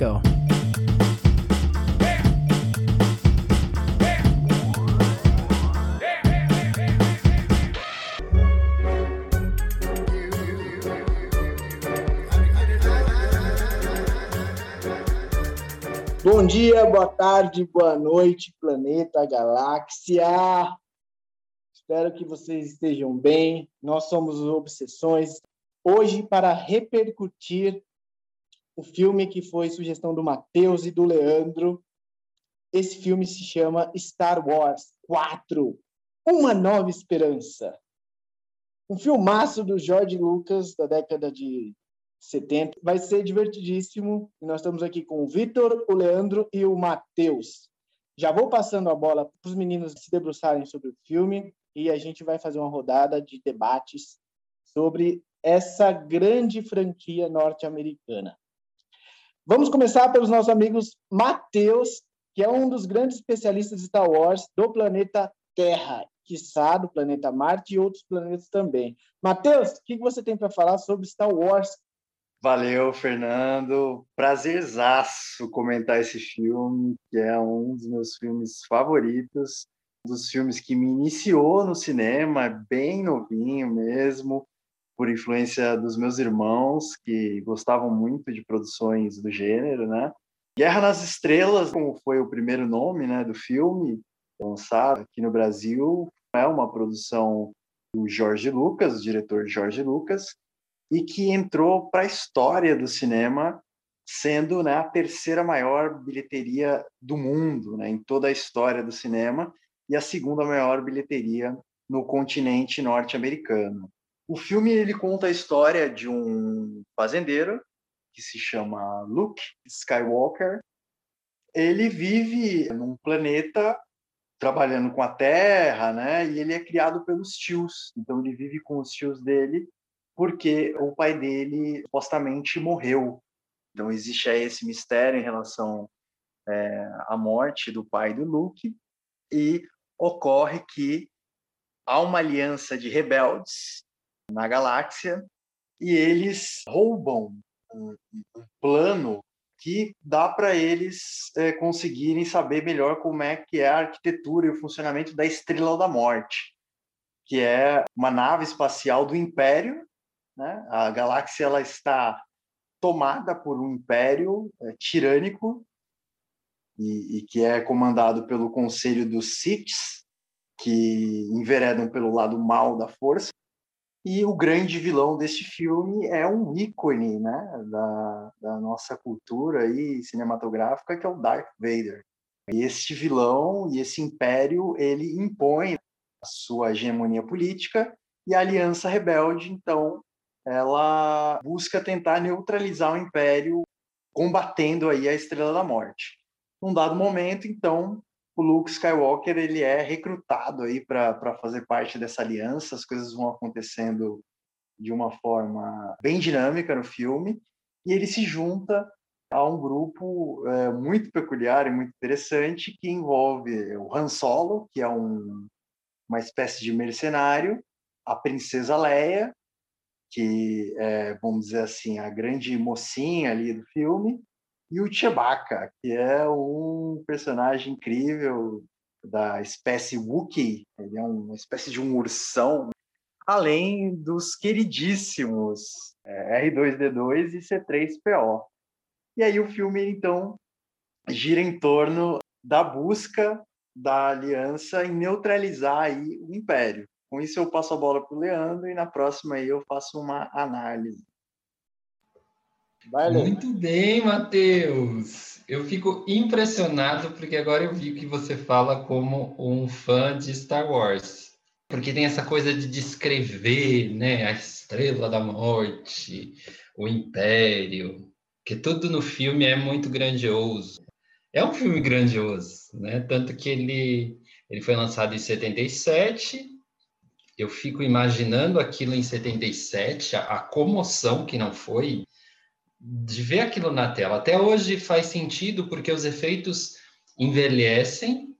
go. Bom dia, boa tarde, boa noite, planeta, galáxia. Espero que vocês estejam bem. Nós somos os Obsessões. Hoje, para repercutir o filme que foi sugestão do Matheus e do Leandro. Esse filme se chama Star Wars 4 Uma Nova Esperança. Um filmaço do George Lucas, da década de 70. Vai ser divertidíssimo. E nós estamos aqui com o Vitor, o Leandro e o Matheus. Já vou passando a bola para os meninos se debruçarem sobre o filme e a gente vai fazer uma rodada de debates sobre essa grande franquia norte-americana. Vamos começar pelos nossos amigos Matheus, que é um dos grandes especialistas de Star Wars do planeta Terra, quiçá do planeta Marte e outros planetas também. Matheus, o que você tem para falar sobre Star Wars Valeu, Fernando. Prazerzaço comentar esse filme, que é um dos meus filmes favoritos, um dos filmes que me iniciou no cinema, bem novinho mesmo, por influência dos meus irmãos, que gostavam muito de produções do gênero, né? Guerra nas Estrelas, como foi o primeiro nome né, do filme, lançado aqui no Brasil, é uma produção do Jorge Lucas, o diretor Jorge Lucas, e que entrou para a história do cinema, sendo né, a terceira maior bilheteria do mundo, né, em toda a história do cinema, e a segunda maior bilheteria no continente norte-americano. O filme ele conta a história de um fazendeiro que se chama Luke Skywalker. Ele vive num planeta trabalhando com a Terra, né? E ele é criado pelos tios. Então ele vive com os tios dele porque o pai dele supostamente morreu. Então existe aí esse mistério em relação é, à morte do pai do Luke e ocorre que há uma aliança de rebeldes na galáxia e eles roubam um, um plano que dá para eles é, conseguirem saber melhor como é que é a arquitetura e o funcionamento da Estrela da Morte, que é uma nave espacial do Império né? A galáxia ela está tomada por um império é, tirânico e, e, que é comandado pelo Conselho dos Siths, que enveredam pelo lado mal da força. E o grande vilão deste filme é um ícone né, da, da nossa cultura aí, cinematográfica, que é o Darth Vader. E este vilão e esse império, ele impõe a sua hegemonia política e a Aliança Rebelde, então, ela busca tentar neutralizar o Império, combatendo aí a Estrela da Morte. Num dado momento, então, o Luke Skywalker ele é recrutado aí para fazer parte dessa aliança. As coisas vão acontecendo de uma forma bem dinâmica no filme e ele se junta a um grupo é, muito peculiar e muito interessante que envolve o Han Solo, que é um, uma espécie de mercenário, a princesa Leia que é, vamos dizer assim, a grande mocinha ali do filme, e o Chewbacca, que é um personagem incrível da espécie Wookiee, ele é uma espécie de um ursão, além dos queridíssimos é, R2D2 e C3PO. E aí o filme, então, gira em torno da busca da aliança em neutralizar aí o Império. Com isso, eu passo a bola para o Leandro e na próxima eu faço uma análise. Vai, Muito bem, Matheus. Eu fico impressionado porque agora eu vi que você fala como um fã de Star Wars. Porque tem essa coisa de descrever né, a estrela da morte, o império, que tudo no filme é muito grandioso. É um filme grandioso, né? Tanto que ele, ele foi lançado em 77 eu fico imaginando aquilo em 77, a, a comoção que não foi, de ver aquilo na tela. Até hoje faz sentido porque os efeitos envelhecem,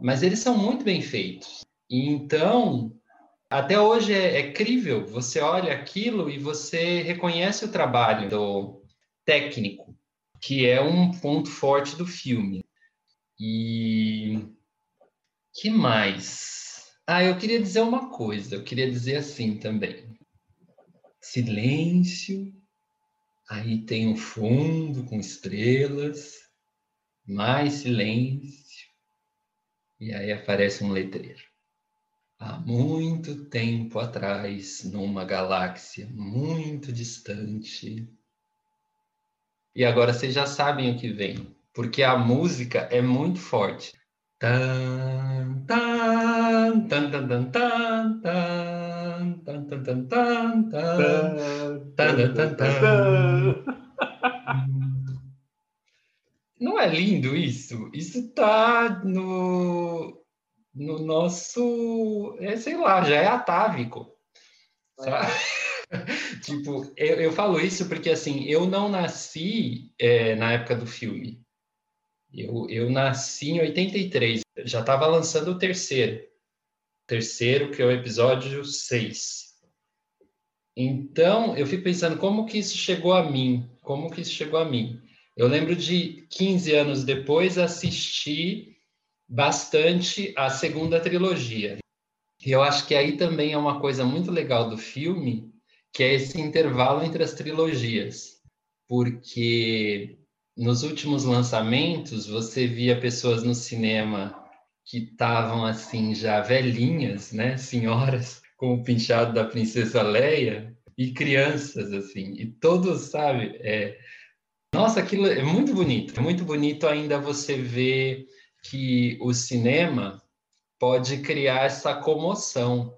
mas eles são muito bem feitos. então, até hoje é, é crível. Você olha aquilo e você reconhece o trabalho do técnico. que é um ponto forte do filme. E que mais? Ah, eu queria dizer uma coisa, eu queria dizer assim também. Silêncio, aí tem um fundo com estrelas, mais silêncio, e aí aparece um letreiro. Há muito tempo atrás, numa galáxia muito distante. E agora vocês já sabem o que vem, porque a música é muito forte. Tan, tan, tan, tan, tan, tan, tan, Não é lindo isso? Isso tá no, no nosso, é, sei lá, já é atávico. Sabe? tipo, eu, eu falo isso porque assim, eu não nasci é, na época do filme. Eu, eu nasci em 83, já estava lançando o terceiro. Terceiro, que é o episódio 6. Então, eu fico pensando como que isso chegou a mim, como que isso chegou a mim. Eu lembro de 15 anos depois assistir bastante a segunda trilogia. E eu acho que aí também é uma coisa muito legal do filme, que é esse intervalo entre as trilogias. Porque nos últimos lançamentos, você via pessoas no cinema que estavam assim já velhinhas, né, senhoras, com o pinchado da princesa Leia e crianças assim, e todos, sabe, é... nossa, aquilo é muito bonito. É muito bonito ainda você ver que o cinema pode criar essa comoção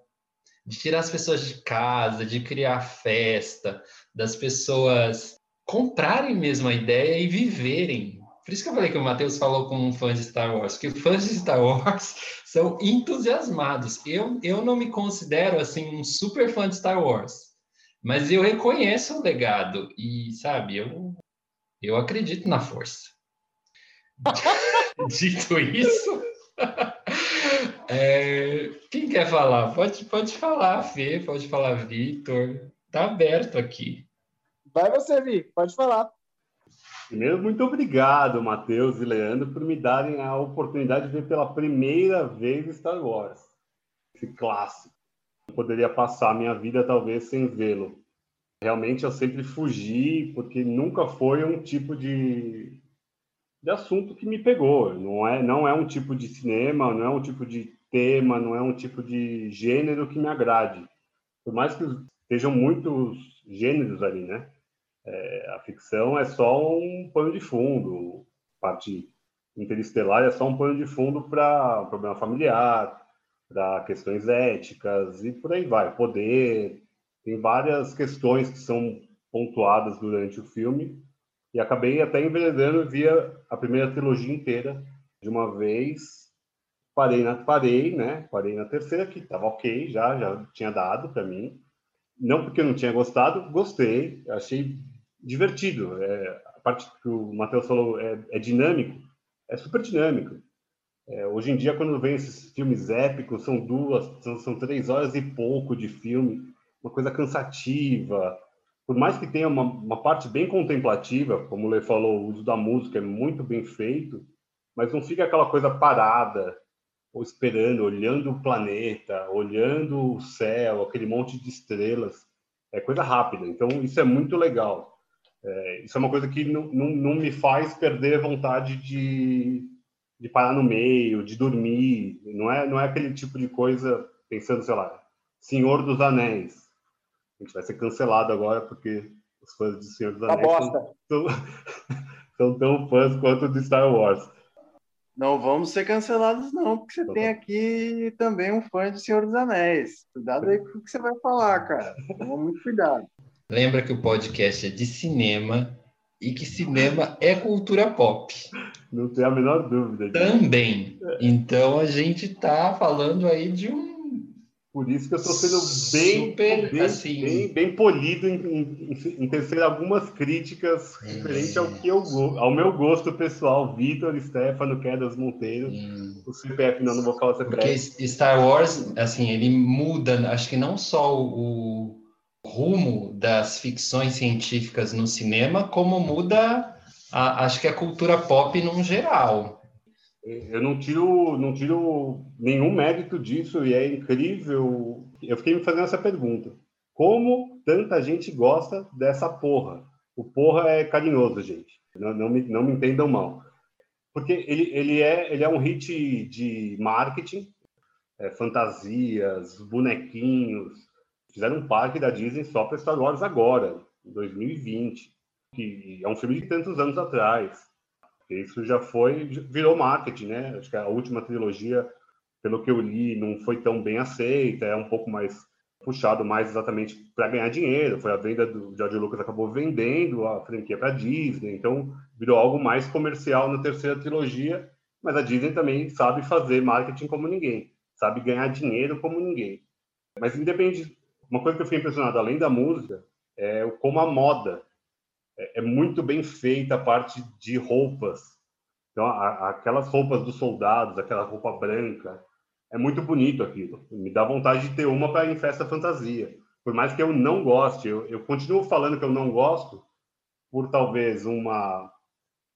de tirar as pessoas de casa, de criar festa, das pessoas comprarem mesmo a ideia e viverem. Por isso que eu falei que o Matheus falou com um fã de Star Wars, que fãs de Star Wars são entusiasmados. Eu, eu não me considero assim um super fã de Star Wars, mas eu reconheço o legado e, sabe, eu, eu acredito na força. Dito isso, é, quem quer falar? Pode, pode falar, Fê, pode falar, Vitor. Tá aberto aqui. Vai você, Vi, pode falar. Primeiro, muito obrigado, Matheus e Leandro, por me darem a oportunidade de ver pela primeira vez Star Wars. Esse clássico. Eu poderia passar a minha vida, talvez, sem vê-lo. Realmente, eu sempre fugi, porque nunca foi um tipo de, de assunto que me pegou. Não é, não é um tipo de cinema, não é um tipo de tema, não é um tipo de gênero que me agrade. Por mais que estejam muitos gêneros ali, né? É, a ficção é só um pano de fundo, parte interestelar é só um pano de fundo para problema familiar, para questões éticas e por aí vai. Poder, tem várias questões que são pontuadas durante o filme e acabei até enveredando via a primeira trilogia inteira de uma vez. Parei na parei, né? Parei na terceira que estava ok, já já tinha dado para mim. Não porque eu não tinha gostado, gostei, achei divertido. É, a parte que o Matheus falou é, é, dinâmico, é super dinâmico. É, hoje em dia, quando vem esses filmes épicos, são duas, são, são, três horas e pouco de filme, uma coisa cansativa. Por mais que tenha uma, uma parte bem contemplativa, como o Lê falou, o uso da música é muito bem feito, mas não fica aquela coisa parada, ou esperando, olhando o planeta, olhando o céu, aquele monte de estrelas. É coisa rápida. Então, isso é muito legal. É, isso é uma coisa que não, não, não, me faz perder a vontade de, de parar no meio, de dormir. Não é, não é aquele tipo de coisa pensando, sei lá, Senhor dos Anéis. A gente vai ser cancelado agora porque os fãs de Senhor dos Anéis são, são, são, tão fãs quanto de Star Wars. Não vamos ser cancelados, não, porque você tem aqui também um fã de Senhor dos Anéis. Cuidado aí com o que você vai falar, cara. Toma muito cuidado. Lembra que o podcast é de cinema e que cinema é cultura pop. Não tenho a menor dúvida. Também. Então a gente está falando aí de um. Por isso que eu estou sendo bem, Super, bem, assim... bem, bem, polido em, em, em tecer algumas críticas é. referente ao que eu ao meu gosto pessoal, Vitor, Stefano, Quedas Monteiro, hum. o CPF, não, não vou falar CPF. Porque Star Wars, assim, ele muda, acho que não só o rumo das ficções científicas no cinema, como muda a, acho que a cultura pop num geral. Eu não tiro, não tiro nenhum mérito disso e é incrível. Eu fiquei me fazendo essa pergunta: como tanta gente gosta dessa porra? O porra é carinhoso, gente. Não, não, me, não me entendam mal. Porque ele, ele, é, ele é um hit de marketing, é, fantasias, bonequinhos. Fizeram um parque da Disney só para Star Wars agora, em 2020, que é um filme de tantos anos atrás. Isso já foi, virou marketing, né? Acho que a última trilogia, pelo que eu li, não foi tão bem aceita, é um pouco mais puxado mais exatamente para ganhar dinheiro. Foi a venda do George Lucas acabou vendendo a franquia para a Disney, então virou algo mais comercial na terceira trilogia. Mas a Disney também sabe fazer marketing como ninguém, sabe ganhar dinheiro como ninguém. Mas independe, uma coisa que eu fiquei impressionado além da música é como a moda é, é muito bem feita a parte de roupas. Então, a, aquelas roupas dos soldados, aquela roupa branca, é muito bonito aquilo. Me dá vontade de ter uma para em festa fantasia. Por mais que eu não goste, eu, eu continuo falando que eu não gosto por talvez uma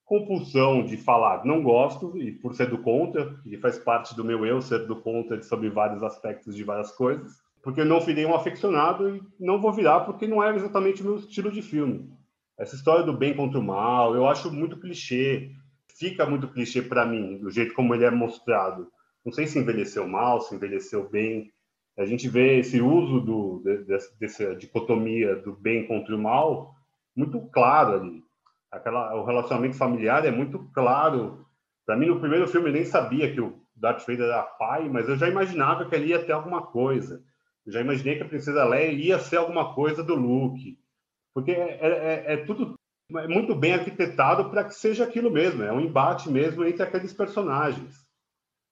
compulsão de falar não gosto e por ser do contra, que faz parte do meu eu ser do contra sobre vários aspectos de várias coisas, porque eu não virei um aficionado e não vou virar porque não é exatamente o meu estilo de filme. Essa história do bem contra o mal, eu acho muito clichê. Fica muito clichê para mim, do jeito como ele é mostrado. Não sei se envelheceu mal, se envelheceu bem. A gente vê esse uso do, dessa, dessa dicotomia do bem contra o mal muito claro ali. Aquela, o relacionamento familiar é muito claro. Para mim, no primeiro filme, eu nem sabia que o Darth Vader era pai, mas eu já imaginava que ele ia ter alguma coisa. Já imaginei que a Princesa Leia ia ser alguma coisa do Luke porque é, é, é, é tudo é muito bem arquitetado para que seja aquilo mesmo, é um embate mesmo entre aqueles personagens.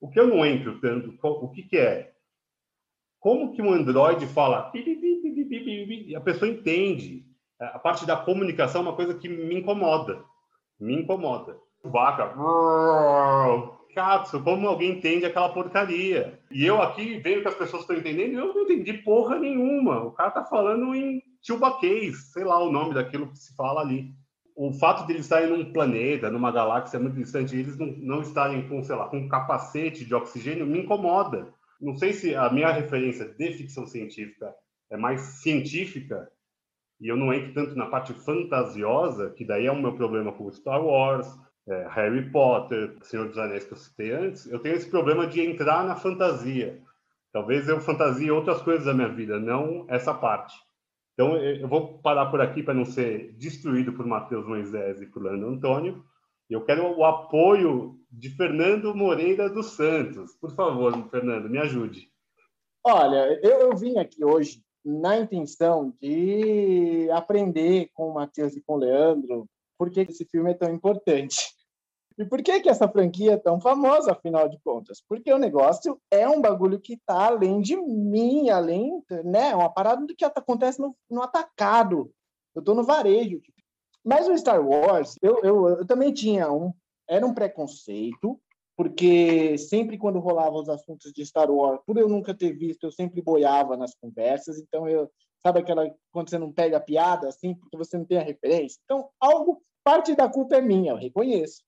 O que eu não entro tanto, o que, que é? Como que um Android fala e a pessoa entende? A parte da comunicação é uma coisa que me incomoda. Me incomoda. Vaca. Katsu, como alguém entende aquela porcaria? E eu aqui vendo que as pessoas estão entendendo, eu não entendi porra nenhuma. O cara tá falando em Chewbacase, sei lá o nome daquilo que se fala ali. O fato de eles estarem num planeta, numa galáxia muito distante, eles não, não estarem com, sei lá, com um capacete de oxigênio, me incomoda. Não sei se a minha referência de ficção científica é mais científica, e eu não entro tanto na parte fantasiosa, que daí é o meu problema com Star Wars, é, Harry Potter, Senhor dos Anéis que eu citei antes, eu tenho esse problema de entrar na fantasia. Talvez eu fantasie outras coisas da minha vida, não essa parte. Então, eu vou parar por aqui para não ser destruído por Matheus Moisés e por Leandro Antônio. Eu quero o apoio de Fernando Moreira dos Santos. Por favor, Fernando, me ajude. Olha, eu, eu vim aqui hoje na intenção de aprender com o Matheus e com o Leandro por que esse filme é tão importante. E por que, que essa franquia é tão famosa, afinal de contas? Porque o negócio é um bagulho que está além de mim, além, né? É uma parada do que acontece no, no atacado. Eu estou no varejo. Mas o Star Wars, eu, eu, eu também tinha um. Era um preconceito, porque sempre quando rolava os assuntos de Star Wars, por eu nunca ter visto, eu sempre boiava nas conversas, então eu sabe aquela quando você não pega a piada assim, porque você não tem a referência. Então, algo parte da culpa é minha, eu reconheço.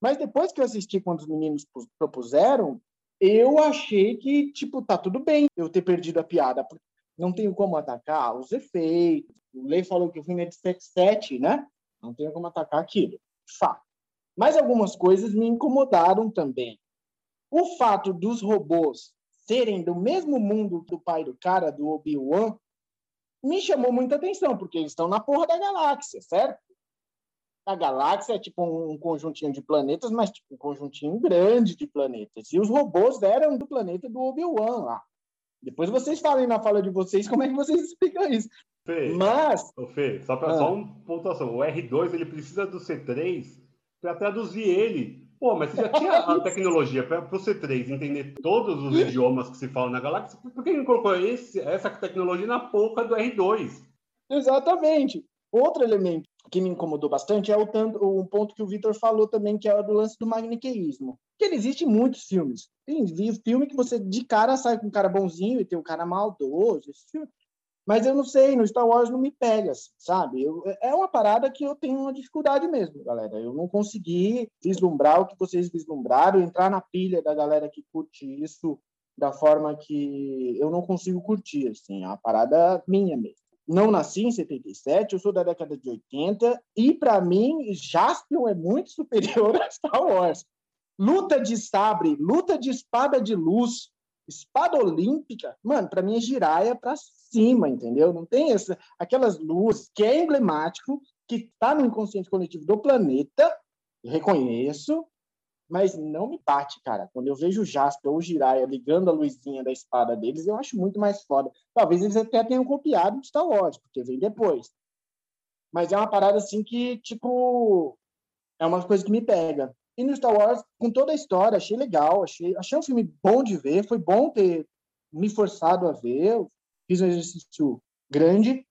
Mas depois que eu assisti quando os meninos propuseram, eu achei que, tipo, tá tudo bem eu ter perdido a piada. Não tenho como atacar os efeitos. O Lei falou que o filme é de 7, né? Não tenho como atacar aquilo. Fato. Mas algumas coisas me incomodaram também. O fato dos robôs serem do mesmo mundo do pai do cara, do Obi-Wan, me chamou muita atenção, porque eles estão na porra da galáxia, certo? A galáxia é tipo um conjuntinho de planetas, mas tipo um conjuntinho grande de planetas. E os robôs eram do planeta do Obi-Wan lá. Depois vocês falem na fala de vocês como é que vocês explicam isso. Fê, mas. Ô Fê, só para ah. só uma pontuação. O R2 ele precisa do C3 para traduzir ele. Pô, mas você já tinha a tecnologia para o C3 entender todos os idiomas que se falam na galáxia. Por que não colocou esse, essa tecnologia na porra do R2? Exatamente. Outro elemento que me incomodou bastante é o tanto, um ponto que o Vitor falou também, que é do lance do maniqueísmo. Que ele existe em muitos filmes. Tem filme que você de cara sai com um cara bonzinho e tem um cara maldoso. Mas eu não sei, no Star Wars não me pega, assim, sabe? Eu, é uma parada que eu tenho uma dificuldade mesmo, galera. Eu não consegui vislumbrar o que vocês vislumbraram, entrar na pilha da galera que curte isso da forma que eu não consigo curtir, assim, é uma parada minha mesmo. Não nasci em 77, eu sou da década de 80, e para mim, Jaspion é muito superior a Star Wars. Luta de sabre, luta de espada de luz, espada olímpica, mano, para mim é giraia para cima, entendeu? Não tem essa, aquelas luzes que é emblemático, que está no inconsciente coletivo do planeta, reconheço, mas não me bate, cara. Quando eu vejo o Jasper ou o Jiraiya ligando a luzinha da espada deles, eu acho muito mais foda. Talvez eles até tenham copiado do Star Wars, porque vem depois. Mas é uma parada assim que, tipo, é uma coisa que me pega. E no Star Wars, com toda a história, achei legal, achei, achei um filme bom de ver, foi bom ter me forçado a ver, fiz um exercício grande,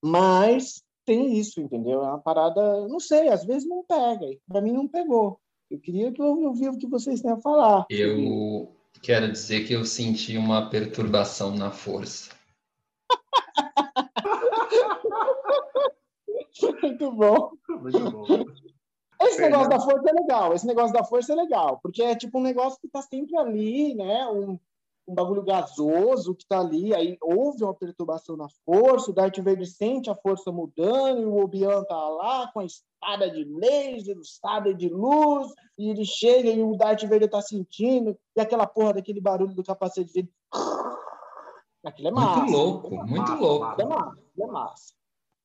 mas tem isso, entendeu? É uma parada, não sei, às vezes não pega, para mim não pegou. Eu queria que eu ouvisse o que vocês têm a falar. Eu quero dizer que eu senti uma perturbação na força. Muito bom. Muito bom. Esse negócio da força é legal, esse negócio da força é legal, porque é tipo um negócio que está sempre ali, né? Um, um bagulho gasoso que está ali, aí houve uma perturbação na força, o Darth Vader sente a força mudando, e o Obi-Wan tá lá com a espada de laser, o sabre de luz, e ele chega e o Darth Vader tá sentindo, e aquela porra daquele barulho do capacete dele. Aquilo é massa. Muito louco, muito louco. Aquilo é massa, é massa.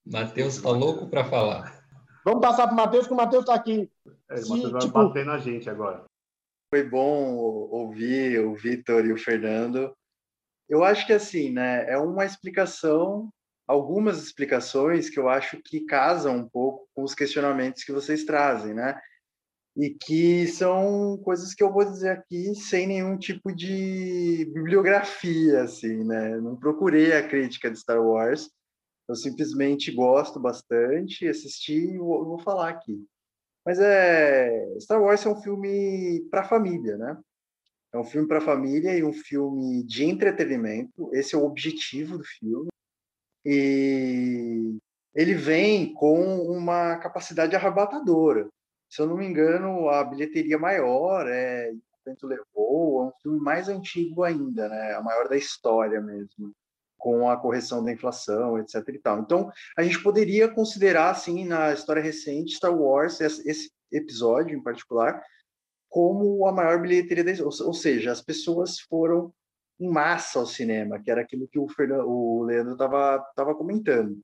Matheus tá louco para falar. Vamos passar para o Matheus, que o Matheus está aqui. É, o Matheus vai tipo... bater na gente agora. Foi bom ouvir o Vitor e o Fernando. Eu acho que assim, né, é uma explicação, algumas explicações que eu acho que casam um pouco com os questionamentos que vocês trazem, né? E que são coisas que eu vou dizer aqui sem nenhum tipo de bibliografia, assim, né? Não procurei a crítica de Star Wars, eu simplesmente gosto bastante, assisti e vou, falar aqui. Mas é Star Wars é um filme para família, né? É um filme para família e um filme de entretenimento. Esse é o objetivo do filme. E ele vem com uma capacidade arrebatadora. Se eu não me engano, a bilheteria maior é O Vento Levou, é um filme mais antigo ainda, né? A maior da história mesmo com a correção da inflação, etc. E tal. Então, a gente poderia considerar, assim, na história recente, Star Wars, esse episódio em particular, como a maior bilheteria, da... ou seja, as pessoas foram em massa ao cinema, que era aquilo que o, Fernando, o Leandro estava tava comentando.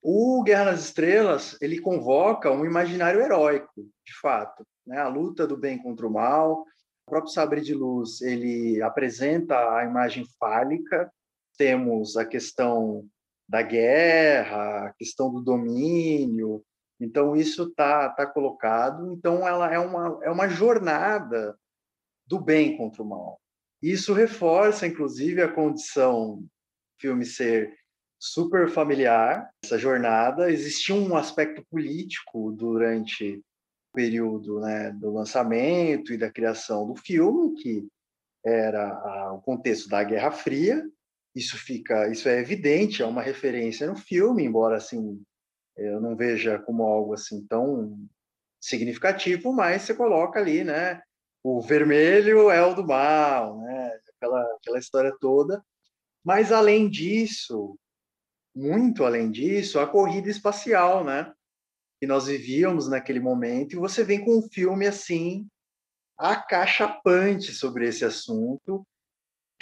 O Guerra nas Estrelas, ele convoca um imaginário heróico, de fato, né? A luta do bem contra o mal. O próprio Sabre de Luz, ele apresenta a imagem fálica temos a questão da guerra, a questão do domínio. Então, isso está tá colocado. Então, ela é uma, é uma jornada do bem contra o mal. Isso reforça, inclusive, a condição filme ser super familiar, essa jornada. Existia um aspecto político durante o período né, do lançamento e da criação do filme, que era o contexto da Guerra Fria, isso fica, isso é evidente, é uma referência no filme, embora assim eu não veja como algo assim tão significativo, mas você coloca ali, né? O vermelho é o do mal, né? Aquela, aquela história toda. Mas além disso, muito além disso, a corrida espacial, né? Que nós vivíamos naquele momento, e você vem com um filme assim acachapante sobre esse assunto,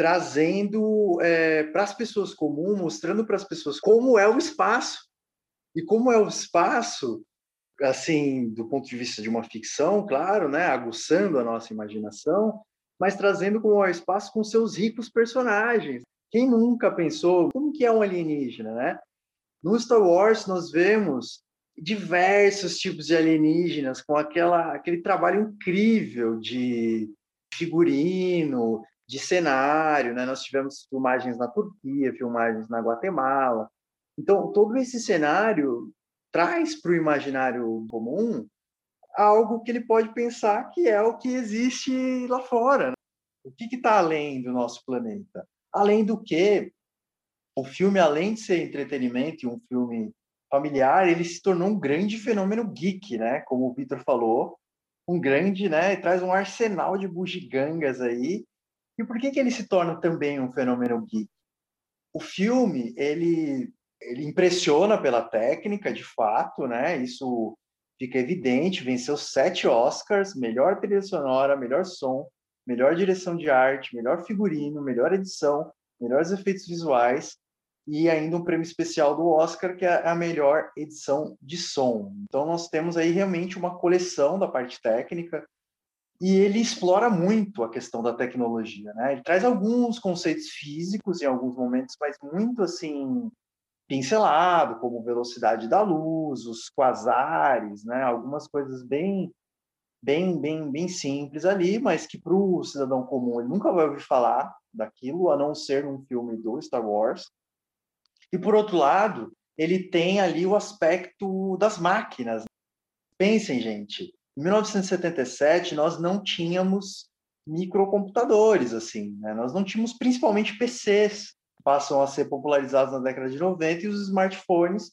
trazendo é, para as pessoas comuns, mostrando para as pessoas como é o espaço e como é o espaço, assim, do ponto de vista de uma ficção, claro, né, aguçando a nossa imaginação, mas trazendo como é o espaço com seus ricos personagens. Quem nunca pensou como que é um alienígena, né? No Star Wars nós vemos diversos tipos de alienígenas com aquela aquele trabalho incrível de figurino, de cenário, né? Nós tivemos filmagens na Turquia, filmagens na Guatemala. Então, todo esse cenário traz para o imaginário comum algo que ele pode pensar que é o que existe lá fora. Né? O que está além do nosso planeta? Além do que, o filme, além de ser entretenimento e um filme familiar, ele se tornou um grande fenômeno geek, né? Como o Vitor falou, um grande, né? Traz um arsenal de bugigangas aí. E por que que ele se torna também um fenômeno geek? O filme, ele, ele impressiona pela técnica, de fato, né? Isso fica evidente. Venceu sete Oscars, melhor trilha sonora, melhor som, melhor direção de arte, melhor figurino, melhor edição, melhores efeitos visuais e ainda um prêmio especial do Oscar, que é a melhor edição de som. Então, nós temos aí realmente uma coleção da parte técnica e ele explora muito a questão da tecnologia, né? Ele traz alguns conceitos físicos em alguns momentos, mas muito assim pincelado, como velocidade da luz, os quasares, né? Algumas coisas bem bem bem bem simples ali, mas que para o cidadão comum ele nunca vai ouvir falar daquilo, a não ser num filme do Star Wars. E por outro lado, ele tem ali o aspecto das máquinas. Pensem, gente, em 1977 nós não tínhamos microcomputadores assim, né? Nós não tínhamos principalmente PCs, passam a ser popularizados na década de 90 e os smartphones,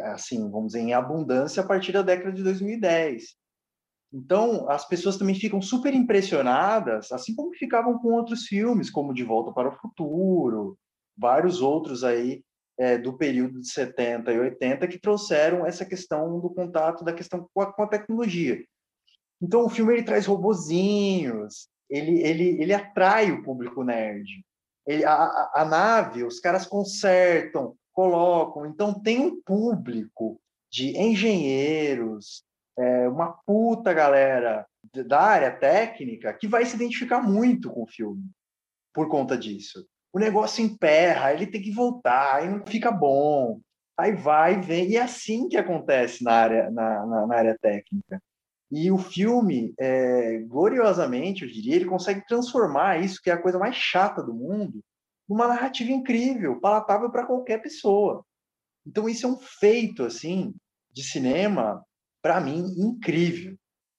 assim, vamos dizer, em abundância a partir da década de 2010. Então, as pessoas também ficam super impressionadas, assim como ficavam com outros filmes, como De Volta para o Futuro, vários outros aí é, do período de 70 e 80 que trouxeram essa questão do contato da questão com a, com a tecnologia. Então o filme ele traz robozinhos, ele, ele, ele atrai o público nerd. Ele, a, a nave, os caras consertam, colocam, então tem um público de engenheiros, é, uma puta galera da área técnica que vai se identificar muito com o filme por conta disso o negócio emperra, ele tem que voltar, aí não fica bom, aí vai, vem, e é assim que acontece na área, na, na, na área técnica. E o filme, é, gloriosamente, eu diria, ele consegue transformar isso, que é a coisa mais chata do mundo, numa narrativa incrível, palatável para qualquer pessoa. Então, isso é um feito, assim, de cinema, para mim, incrível.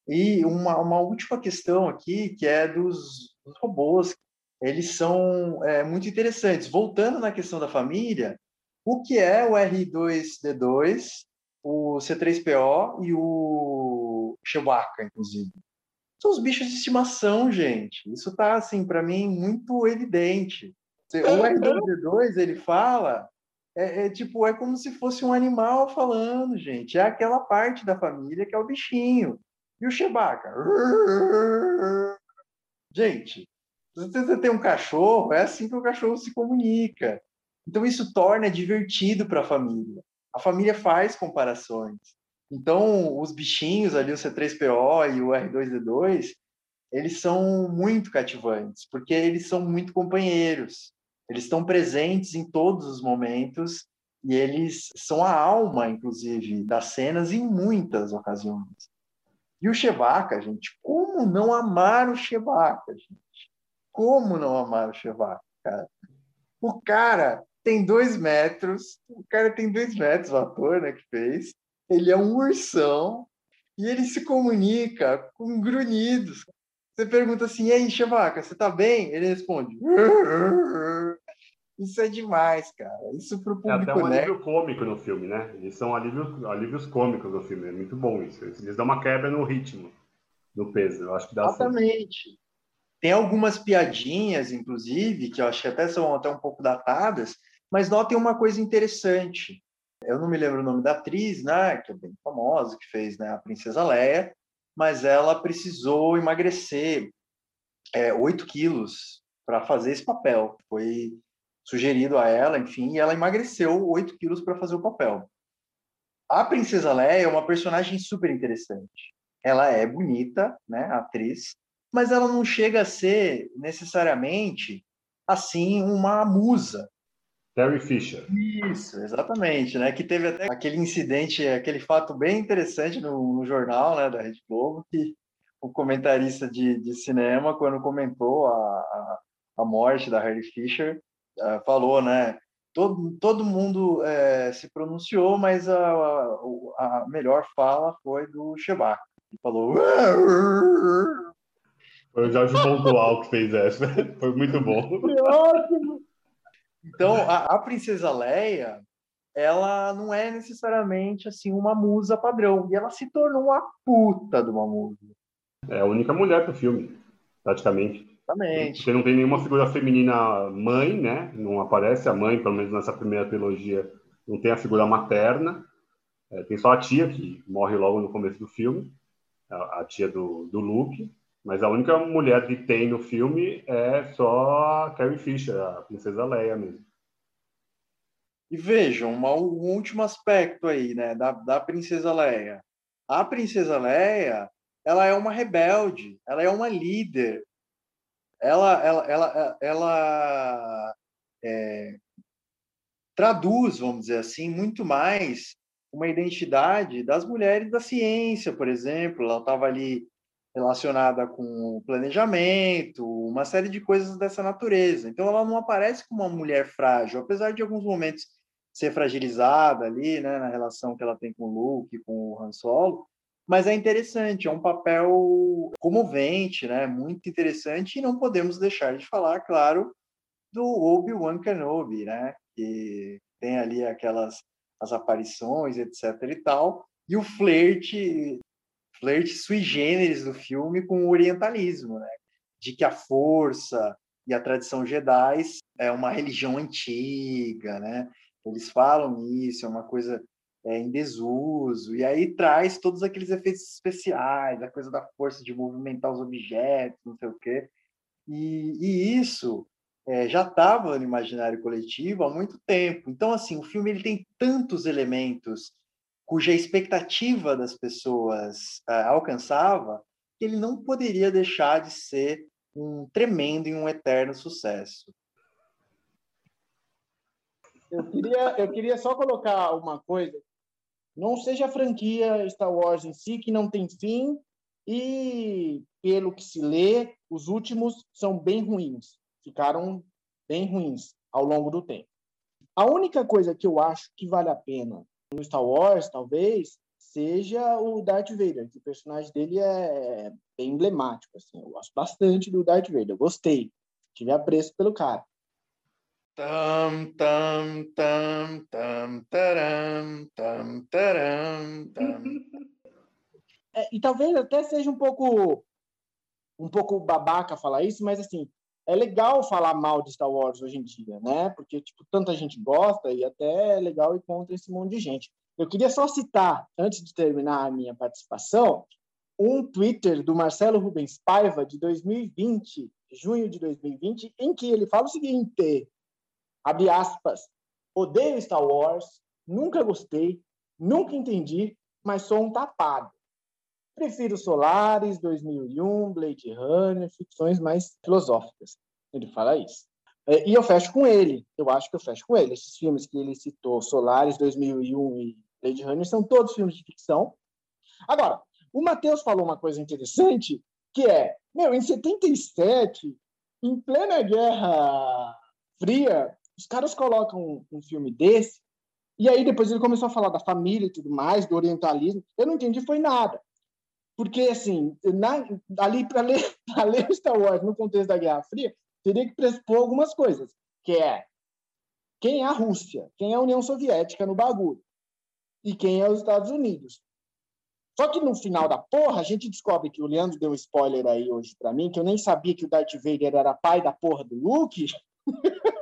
E uma, uma última questão aqui, que é dos, dos robôs, eles são é, muito interessantes. Voltando na questão da família, o que é o R2D2, o C3PO e o Chewbacca, inclusive? São os bichos de estimação, gente. Isso está, assim, para mim, muito evidente. O R2D2, ele fala, é, é, tipo, é como se fosse um animal falando, gente. É aquela parte da família que é o bichinho. E o Chewbacca? Gente, você tem um cachorro, é assim que o cachorro se comunica. Então, isso torna divertido para a família. A família faz comparações. Então, os bichinhos ali, o C3PO e o R2D2, eles são muito cativantes, porque eles são muito companheiros. Eles estão presentes em todos os momentos e eles são a alma, inclusive, das cenas em muitas ocasiões. E o Chewbacca, gente, como não amar o Chewbacca, gente? Como não amar o Chewbacca, cara? O cara tem dois metros, o cara tem dois metros, o ator né, que fez. Ele é um ursão e ele se comunica com grunhidos. Você pergunta assim, e aí, Chewbacca, você tá bem? Ele responde... Isso é demais, cara. Isso pro público, É até um alívio cômico no filme, né? Eles são alívios, alívios cômicos no filme. É muito bom isso. Eles dão uma quebra no ritmo, no peso. Eu acho que dá Exatamente. Tem algumas piadinhas, inclusive, que eu acho que até são até um pouco datadas, mas notem uma coisa interessante. Eu não me lembro o nome da atriz, né, que é bem famosa, que fez né, a Princesa Leia, mas ela precisou emagrecer é, 8 quilos para fazer esse papel. Foi sugerido a ela, enfim, e ela emagreceu 8 quilos para fazer o papel. A Princesa Leia é uma personagem super interessante. Ela é bonita, né, atriz, mas ela não chega a ser necessariamente assim uma musa. Terry Fisher. Isso, exatamente, né? Que teve até aquele incidente, aquele fato bem interessante no, no jornal, né, da Rede Globo, que o comentarista de, de cinema, quando comentou a, a, a morte da Harry Fisher, uh, falou, né? Todo, todo mundo é, se pronunciou, mas a, a, a melhor fala foi do Chewbacca. Ele falou foi o Jorge Pontual que fez essa. Foi muito bom. Que ótimo! Então, a, a princesa Leia, ela não é necessariamente assim uma musa padrão. E ela se tornou uma puta de uma musa. É a única mulher do filme, praticamente. Exatamente. Porque não tem nenhuma figura feminina mãe, né? Não aparece a mãe, pelo menos nessa primeira trilogia, não tem a figura materna. É, tem só a tia, que morre logo no começo do filme, a, a tia do, do Luke. Mas a única mulher que tem no filme é só a Carrie Fisher, a princesa Leia mesmo. E vejam, uma, um último aspecto aí, né, da, da princesa Leia. A princesa Leia, ela é uma rebelde, ela é uma líder. Ela, ela, ela, ela é, traduz, vamos dizer assim, muito mais uma identidade das mulheres da ciência, por exemplo. Ela estava ali relacionada com planejamento, uma série de coisas dessa natureza. Então, ela não aparece como uma mulher frágil, apesar de alguns momentos ser fragilizada ali, né, na relação que ela tem com o Luke, com o Han Solo, mas é interessante, é um papel comovente, né, muito interessante, e não podemos deixar de falar, claro, do Obi-Wan Kenobi, né, que tem ali aquelas as aparições, etc e tal, e o flerte, flerte sui generis do filme com o orientalismo, né, de que a força e a tradição Jedi é uma religião antiga, né, eles falam isso, é uma coisa é, em desuso, e aí traz todos aqueles efeitos especiais, a coisa da força de movimentar os objetos, não sei o quê. E, e isso é, já estava no imaginário coletivo há muito tempo. Então, assim, o filme ele tem tantos elementos cuja expectativa das pessoas é, alcançava ele não poderia deixar de ser um tremendo e um eterno sucesso. Eu queria, eu queria só colocar uma coisa. Não seja a franquia Star Wars em si, que não tem fim, e, pelo que se lê, os últimos são bem ruins. Ficaram bem ruins ao longo do tempo. A única coisa que eu acho que vale a pena no Star Wars, talvez, seja o Darth Vader, que o personagem dele é bem emblemático. Assim. Eu gosto bastante do Darth Vader, eu gostei, tive apreço pelo cara. Tam, tam, tam, tam, taram, tam, taram, tam. É, e talvez até seja um pouco um pouco babaca falar isso, mas assim, é legal falar mal de Star Wars hoje em dia, né? Porque tipo, tanta gente gosta e até é legal ir contra esse monte de gente. Eu queria só citar, antes de terminar a minha participação, um Twitter do Marcelo Rubens Paiva de 2020, junho de 2020, em que ele fala o seguinte: abre aspas, odeio Star Wars, nunca gostei, nunca entendi, mas sou um tapado. Prefiro Solares, 2001, Blade Runner, ficções mais filosóficas. Ele fala isso. É, e eu fecho com ele. Eu acho que eu fecho com ele. Esses filmes que ele citou, Solares, 2001 e Blade Runner, são todos filmes de ficção. Agora, o Matheus falou uma coisa interessante, que é, meu, em 77, em plena Guerra Fria, os caras colocam um, um filme desse, e aí depois ele começou a falar da família e tudo mais, do orientalismo. Eu não entendi foi nada. Porque, assim, na, ali para ler, ler Star Wars no contexto da Guerra Fria, teria que pressupor algumas coisas, que é quem é a Rússia, quem é a União Soviética no bagulho e quem é os Estados Unidos. Só que no final da porra, a gente descobre que o Leandro deu um spoiler aí hoje para mim, que eu nem sabia que o Darth Vader era pai da porra do Luke.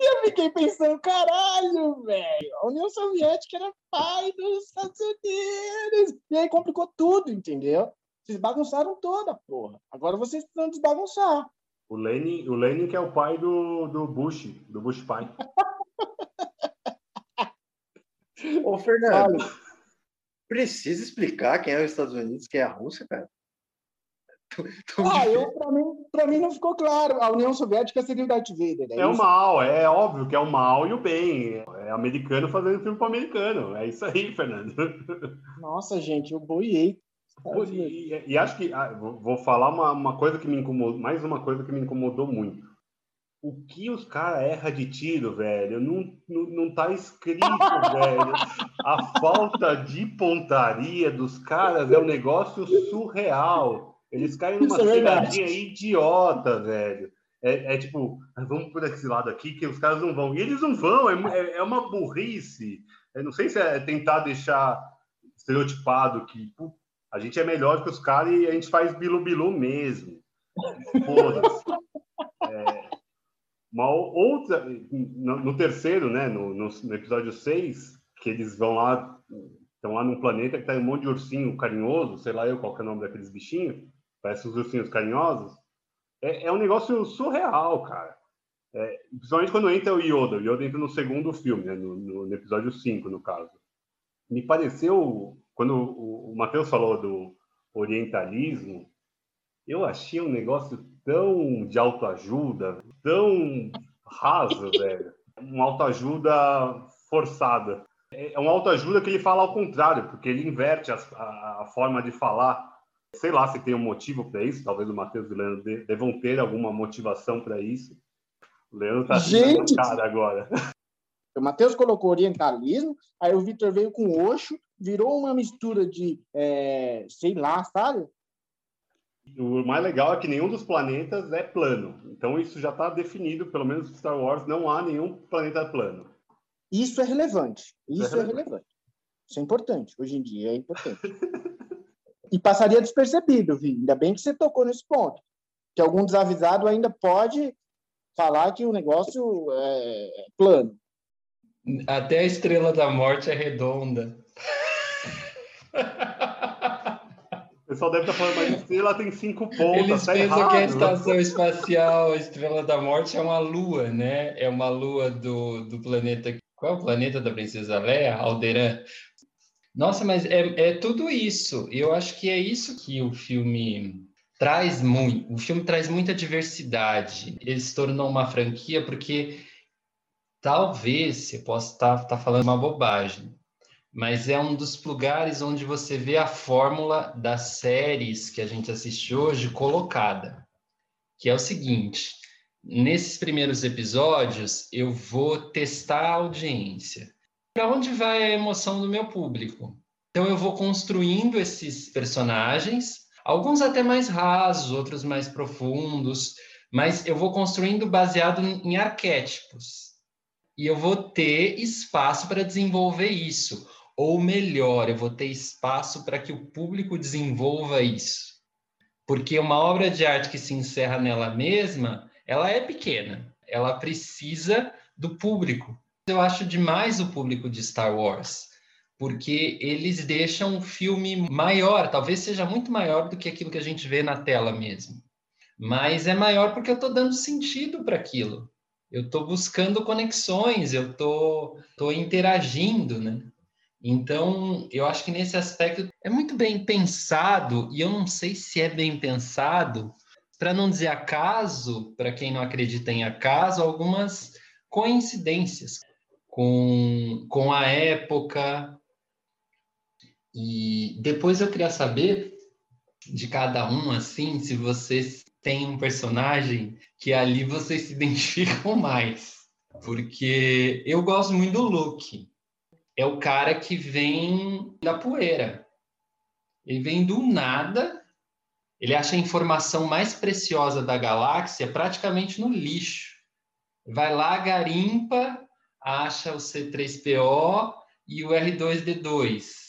E eu fiquei pensando, caralho, velho, a União Soviética era pai dos Estados Unidos. E aí complicou tudo, entendeu? Vocês bagunçaram toda, porra. Agora vocês precisam desbagunçar. O Lenin, o Lenin que é o pai do, do Bush, do Bush pai. Ô, Fernando, precisa explicar quem é os Estados Unidos, quem é a Rússia, cara? Ah, eu, pra, mim, pra mim não ficou claro. A União Soviética seria o Darth Vader. É, é o mal, é óbvio que é o mal e o bem. É americano fazendo filme para americano. É isso aí, Fernando. Nossa, gente, eu boiei. E, e, e, acho que ah, vou falar uma, uma coisa que me incomodou, mais uma coisa que me incomodou muito. O que os caras erram de tiro, velho, não, não, não tá escrito, velho. A falta de pontaria dos caras é um negócio surreal. Eles caem numa é pegadinha idiota, velho. é, é, tipo, ah, vamos por esse lado aqui que os caras não vão. E eles não vão, é, é, é uma burrice. Eu não sei se é tentar deixar estereotipado que pô, a gente é melhor que os caras e a gente faz bilu-bilu mesmo. Foda-se. É, uma outra, no, no terceiro, né, no, no, no episódio 6, que eles vão lá, estão lá num planeta que tá um monte de ursinho carinhoso, sei lá eu qual é o nome daqueles bichinhos, parece os ursinhos carinhosos é, é um negócio surreal, cara. É, principalmente quando entra o Yoda. O Yoda entra no segundo filme, né? no, no, no episódio 5, no caso. Me pareceu, quando o, o Matheus falou do orientalismo, eu achei um negócio tão de autoajuda, tão raso, velho. Uma autoajuda forçada. É, é uma autoajuda que ele fala ao contrário, porque ele inverte a, a, a forma de falar Sei lá se tem um motivo para isso, talvez o Matheus e o Leandro devam ter alguma motivação para isso. O Leandro está Gente, cara agora. O Matheus colocou orientalismo, aí o Vitor veio com Oxo, virou uma mistura de, é, sei lá, sabe? O mais legal é que nenhum dos planetas é plano. Então isso já está definido, pelo menos no Star Wars, não há nenhum planeta plano. Isso é relevante. Isso, isso é, relevante. é relevante. Isso é importante. Hoje em dia é importante. e passaria despercebido, Vi. Ainda bem que você tocou nesse ponto. Que algum desavisado ainda pode falar que o negócio é plano. Até a estrela da morte é redonda. O pessoal deve estar falando, mas a estrela tem cinco pontas. Eles tá pensam errado. que a estação espacial, a estrela da morte, é uma lua, né? É uma lua do, do planeta. Qual é o planeta da Princesa Leia? Alderan. Nossa, mas é, é tudo isso. Eu acho que é isso que o filme traz muito. O filme traz muita diversidade. Ele se tornou uma franquia porque talvez você possa estar tá, tá falando uma bobagem, mas é um dos lugares onde você vê a fórmula das séries que a gente assiste hoje colocada, que é o seguinte: nesses primeiros episódios eu vou testar a audiência para onde vai a emoção do meu público. Então eu vou construindo esses personagens, alguns até mais rasos, outros mais profundos, mas eu vou construindo baseado em arquétipos. E eu vou ter espaço para desenvolver isso. Ou melhor, eu vou ter espaço para que o público desenvolva isso. Porque uma obra de arte que se encerra nela mesma, ela é pequena. Ela precisa do público eu acho demais o público de Star Wars, porque eles deixam o filme maior, talvez seja muito maior do que aquilo que a gente vê na tela mesmo. Mas é maior porque eu estou dando sentido para aquilo. Eu estou buscando conexões, eu estou tô, tô interagindo, né? Então, eu acho que nesse aspecto é muito bem pensado, e eu não sei se é bem pensado, para não dizer acaso, para quem não acredita em acaso, algumas coincidências com, com a época. E depois eu queria saber de cada um, assim, se vocês têm um personagem que ali vocês se identificam mais. Porque eu gosto muito do Luke. É o cara que vem da poeira. Ele vem do nada, ele acha a informação mais preciosa da galáxia praticamente no lixo. Vai lá, garimpa acha o C3PO e o R2D2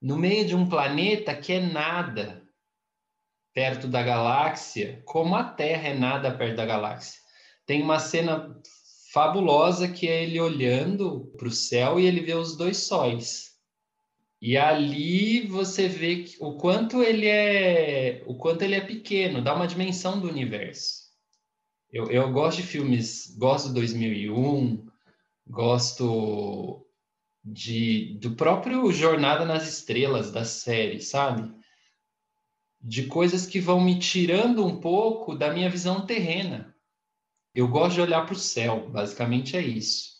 no meio de um planeta que é nada perto da galáxia, como a Terra é nada perto da galáxia. Tem uma cena fabulosa que é ele olhando para o céu e ele vê os dois sóis. E ali você vê o quanto ele é, o quanto ele é pequeno, dá uma dimensão do universo. Eu, eu gosto de filmes, gosto de 2001, gosto de, do próprio Jornada nas Estrelas da série, sabe? De coisas que vão me tirando um pouco da minha visão terrena. Eu gosto de olhar para o céu, basicamente é isso.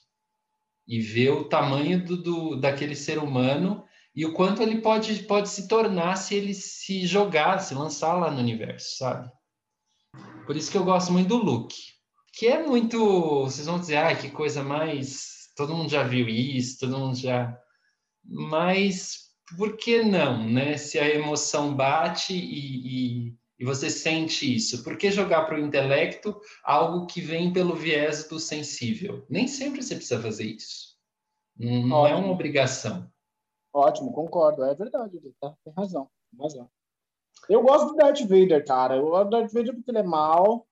E ver o tamanho do, do, daquele ser humano e o quanto ele pode, pode se tornar se ele se jogar, se lançar lá no universo, sabe? Por isso que eu gosto muito do look. Que é muito. Vocês vão dizer, ah, que coisa mais. Todo mundo já viu isso, todo mundo já. Mas por que não, né? Se a emoção bate e, e, e você sente isso. Por que jogar para o intelecto algo que vem pelo viés do sensível? Nem sempre você precisa fazer isso. Não é uma obrigação. Ótimo, concordo. É verdade, tá? tem razão. Tem razão. Eu gosto do Darth Vader, cara. Eu gosto do Darth Vader porque ele é mal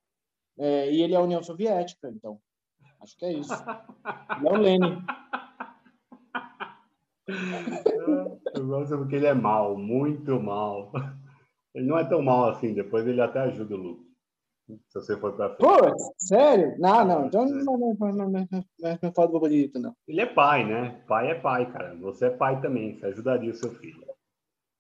é, e ele é a União Soviética, então. Acho que é isso. Ele é o Lenin. Eu gosto porque ele é mal, muito mal. Ele não é tão mal assim, depois ele até ajuda o Luke. Se você for pra frente. Pô, sério? Não, não, então não, não, não, não, não, não, não fala do não. Ele é pai, né? Pai é pai, cara. Você é pai também, você ajudaria o seu filho.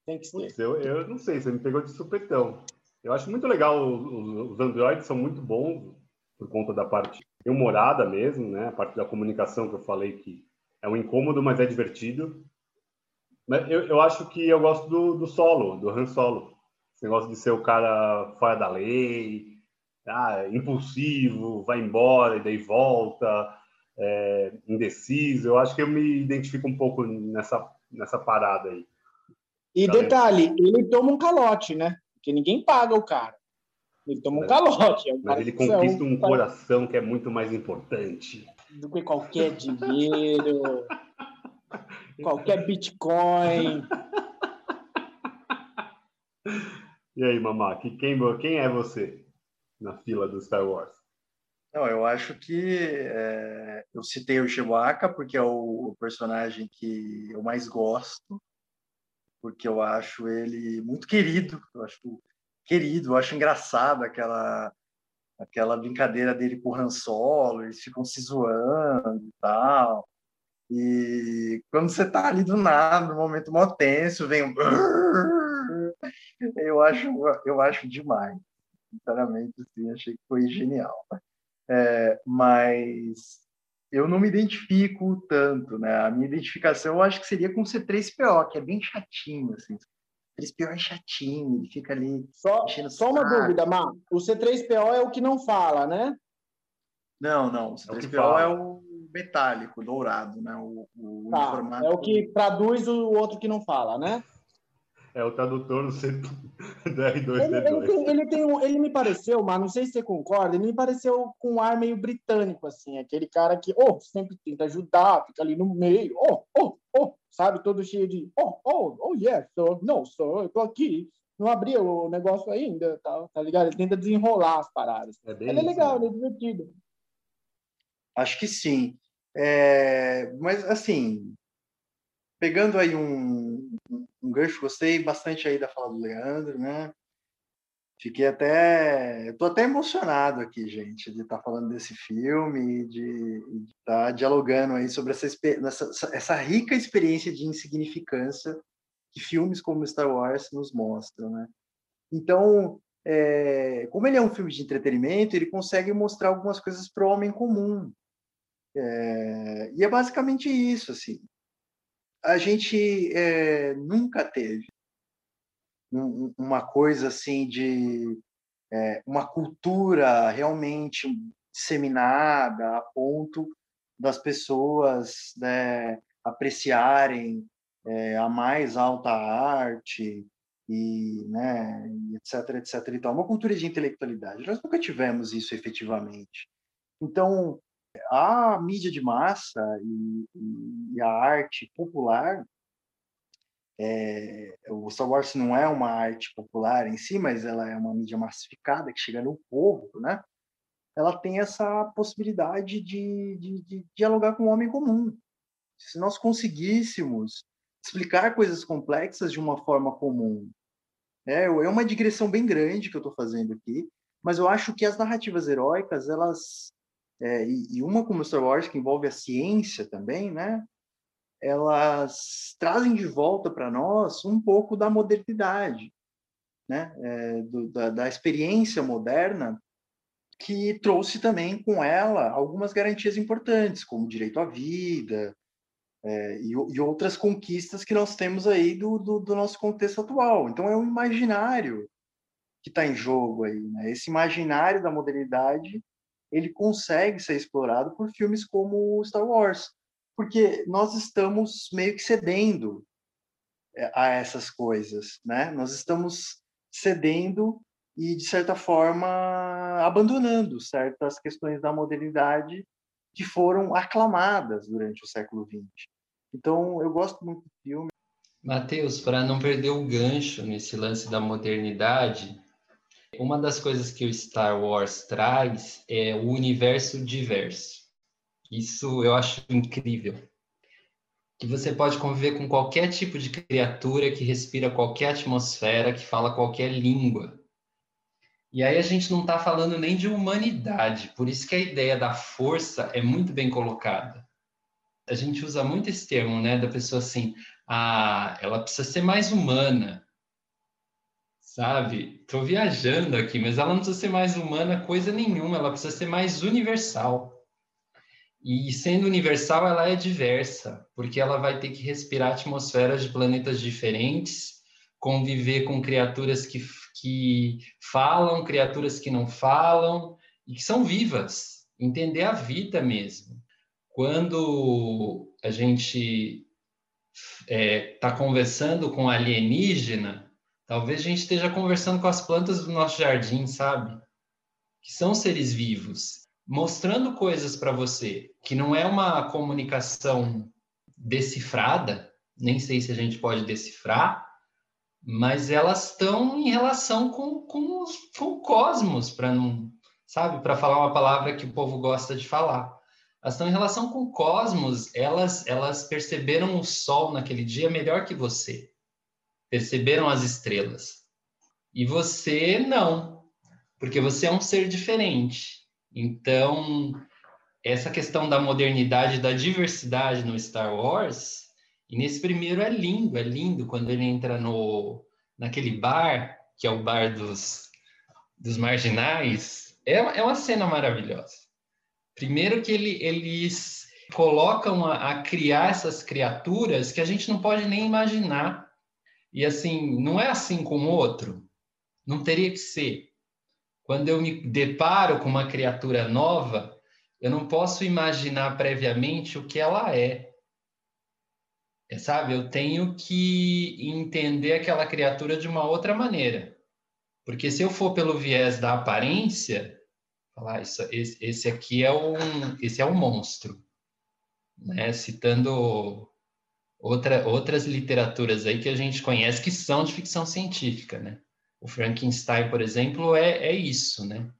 Tem que ser. Eu, eu não sei, você me pegou de supetão. Eu acho muito legal, os, os androides são muito bons por conta da parte humorada mesmo, né? A parte da comunicação que eu falei que é um incômodo, mas é divertido. Mas eu, eu acho que eu gosto do, do solo, do Han Solo. Esse negócio de ser o cara fora da lei, ah, impulsivo, vai embora e daí volta, é, indeciso. Eu acho que eu me identifico um pouco nessa, nessa parada aí. E detalhe, ele toma um calote, né? Porque ninguém paga o cara. Ele toma um calote. É um Mas ele conquista um coração que é muito mais importante. Do que qualquer dinheiro, qualquer Bitcoin. E aí, mamá, quem, quem é você na fila do Star Wars? Não, eu acho que é, eu citei o Chewbacca porque é o personagem que eu mais gosto, porque eu acho ele muito querido, eu acho querido, eu acho engraçado aquela aquela brincadeira dele com o Han Solo, eles ficam se zoando e tal. E quando você tá ali do nada, no momento mó tenso, vem um eu acho, eu acho demais. Sinceramente, assim, achei que foi genial. É, mas eu não me identifico tanto, né? A minha identificação eu acho que seria com o C3PO, que é bem chatinho, assim. O C3PO é chatinho, ele fica ali. Só, só uma dúvida, Mar. O C3PO é o que não fala, né? Não, não. O C3PO é, é o metálico, dourado, né? O, o tá, É o que traduz o outro que não fala, né? É o tradutor do, C... do R2D2. Ele, ele, tem, ele, tem um, ele me pareceu, mas não sei se você concorda, ele me pareceu com um ar meio britânico, assim, aquele cara que oh, sempre tenta ajudar, fica ali no meio, oh, oh, oh, sabe, todo cheio de oh, oh, oh, yes, sir, não, sir, eu tô aqui, não abri o negócio ainda, tá, tá ligado? Ele tenta desenrolar as paradas. É ele é legal, né? ele é divertido. Acho que sim. É, mas, assim, pegando aí um, um gancho, gostei bastante aí da fala do Leandro, né? Fiquei até. Estou até emocionado aqui, gente, de estar tá falando desse filme, de estar tá dialogando aí sobre essa, essa, essa rica experiência de insignificância que filmes como Star Wars nos mostram, né? Então, é, como ele é um filme de entretenimento, ele consegue mostrar algumas coisas para o homem comum. É, e é basicamente isso, assim a gente é, nunca teve uma coisa assim de é, uma cultura realmente disseminada a ponto das pessoas né, apreciarem é, a mais alta arte e né, etc etc e tal. Uma cultura de intelectualidade. Nós nunca tivemos isso efetivamente. Então a mídia de massa e, e a arte popular, é, o Star Wars não é uma arte popular em si, mas ela é uma mídia massificada que chega no povo, né? Ela tem essa possibilidade de, de, de dialogar com o homem comum. Se nós conseguíssemos explicar coisas complexas de uma forma comum, é, é uma digressão bem grande que eu estou fazendo aqui, mas eu acho que as narrativas heróicas elas é, e, e, uma como Star Wars, que envolve a ciência também, né? Elas trazem de volta para nós um pouco da modernidade, né? É, do, da, da experiência moderna, que trouxe também com ela algumas garantias importantes, como direito à vida, é, e, e, outras conquistas que nós temos aí do, do, do, nosso contexto atual. Então, é um imaginário que está em jogo aí, né? Esse imaginário da modernidade ele consegue ser explorado por filmes como Star Wars, porque nós estamos meio que cedendo é, a essas coisas, né? Nós estamos cedendo e, de certa forma, abandonando certas questões da modernidade que foram aclamadas durante o século XX. Então, eu gosto muito do filme. Matheus, para não perder o gancho nesse lance da modernidade, uma das coisas que o Star Wars traz é o universo diverso. Isso eu acho incrível. Que você pode conviver com qualquer tipo de criatura que respira qualquer atmosfera, que fala qualquer língua. E aí a gente não está falando nem de humanidade, por isso que a ideia da força é muito bem colocada. A gente usa muito esse termo, né, da pessoa assim, ah, ela precisa ser mais humana, sabe? Estou viajando aqui, mas ela não precisa ser mais humana coisa nenhuma, ela precisa ser mais universal. E sendo universal, ela é diversa, porque ela vai ter que respirar atmosferas de planetas diferentes, conviver com criaturas que que falam, criaturas que não falam e que são vivas, entender a vida mesmo. Quando a gente está é, tá conversando com alienígena, talvez a gente esteja conversando com as plantas do nosso jardim, sabe? Que são seres vivos, mostrando coisas para você, que não é uma comunicação decifrada, nem sei se a gente pode decifrar, mas elas estão em relação com, com, com o cosmos, para não, sabe, para falar uma palavra que o povo gosta de falar. Elas estão em relação com o cosmos, elas, elas perceberam o sol naquele dia melhor que você, perceberam as estrelas. E você não, porque você é um ser diferente. Então, essa questão da modernidade, da diversidade no Star Wars, e nesse primeiro é lindo, é lindo quando ele entra no naquele bar, que é o bar dos, dos marginais. É, é uma cena maravilhosa. Primeiro que ele, eles colocam a, a criar essas criaturas que a gente não pode nem imaginar. E assim, não é assim com o outro. Não teria que ser. Quando eu me deparo com uma criatura nova, eu não posso imaginar previamente o que ela é. É, sabe? Eu tenho que entender aquela criatura de uma outra maneira. Porque se eu for pelo viés da aparência, falar isso, esse, esse aqui é um, esse é um monstro, né? Citando outra, outras literaturas aí que a gente conhece que são de ficção científica, né? O Frankenstein, por exemplo, é, é isso, né?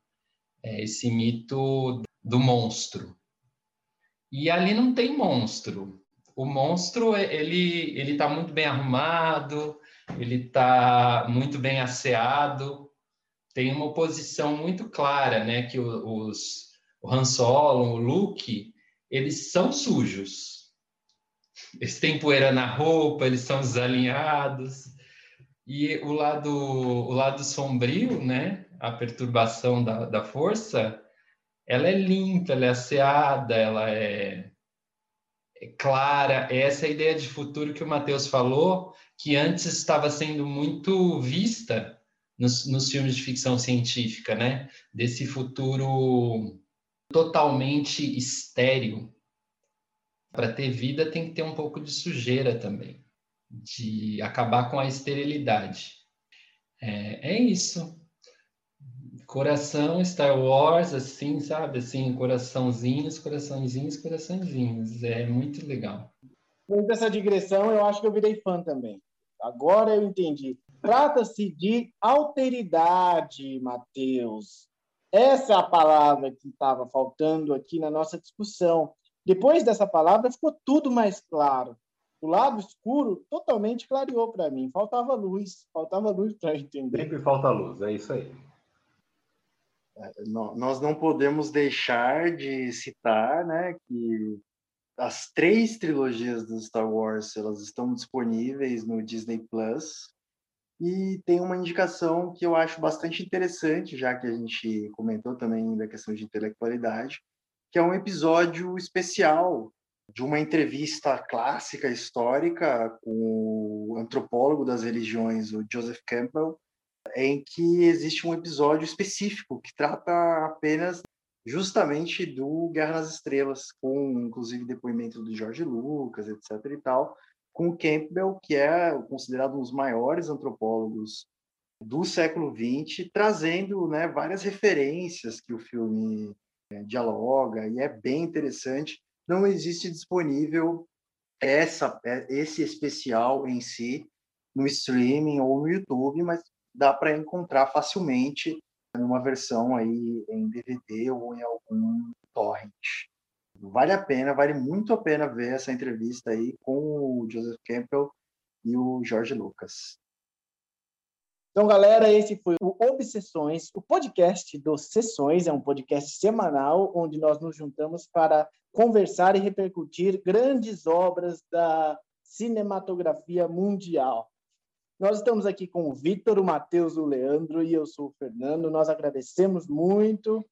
É esse mito do monstro. E ali não tem monstro, o monstro ele ele está muito bem arrumado, ele está muito bem asseado, tem uma oposição muito clara, né? Que os o Han Solo, o Luke, eles são sujos. Eles têm poeira na roupa, eles são desalinhados. E o lado, o lado sombrio, né? A perturbação da, da força, ela é limpa, ela é asseada, ela é clara, é essa ideia de futuro que o Matheus falou, que antes estava sendo muito vista nos, nos filmes de ficção científica, né? Desse futuro totalmente estéril. Para ter vida tem que ter um pouco de sujeira também, de acabar com a esterilidade. É, é isso coração Star Wars, assim, sabe? Assim, coraçãozinhos, coraçãozinhos, coraçãozinhos. É muito legal. Depois dessa digressão, eu acho que eu virei fã também. Agora eu entendi. Trata-se de alteridade, Mateus. Essa é a palavra que estava faltando aqui na nossa discussão. Depois dessa palavra, ficou tudo mais claro. O lado escuro totalmente clareou para mim. Faltava luz, faltava luz para entender. Sempre falta luz, é isso aí. É, nós não podemos deixar de citar né, que as três trilogias do Star Wars elas estão disponíveis no Disney Plus e tem uma indicação que eu acho bastante interessante, já que a gente comentou também da questão de intelectualidade, que é um episódio especial de uma entrevista clássica histórica com o antropólogo das religiões, o Joseph Campbell, em que existe um episódio específico que trata apenas justamente do Guerra nas Estrelas, com inclusive depoimento do George Lucas, etc. e tal, com o Campbell, que é considerado um dos maiores antropólogos do século XX, trazendo né, várias referências que o filme dialoga, e é bem interessante. Não existe disponível essa, é, esse especial em si no streaming ou no YouTube, mas dá para encontrar facilmente numa versão aí em DVD ou em algum torrent. Vale a pena, vale muito a pena ver essa entrevista aí com o Joseph Campbell e o Jorge Lucas. Então, galera, esse foi o Obsessões, o podcast dos Sessões, é um podcast semanal onde nós nos juntamos para conversar e repercutir grandes obras da cinematografia mundial. Nós estamos aqui com o Vitor, o Matheus, o Leandro e eu sou o Fernando. Nós agradecemos muito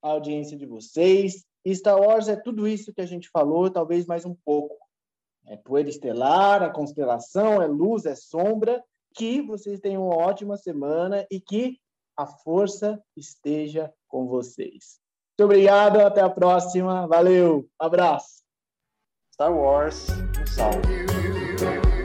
a audiência de vocês. Star Wars é tudo isso que a gente falou, talvez mais um pouco. É poeira estelar, a constelação, é luz, é sombra que vocês tenham uma ótima semana e que a força esteja com vocês. Muito obrigado, até a próxima. Valeu, abraço. Star Wars, um salve.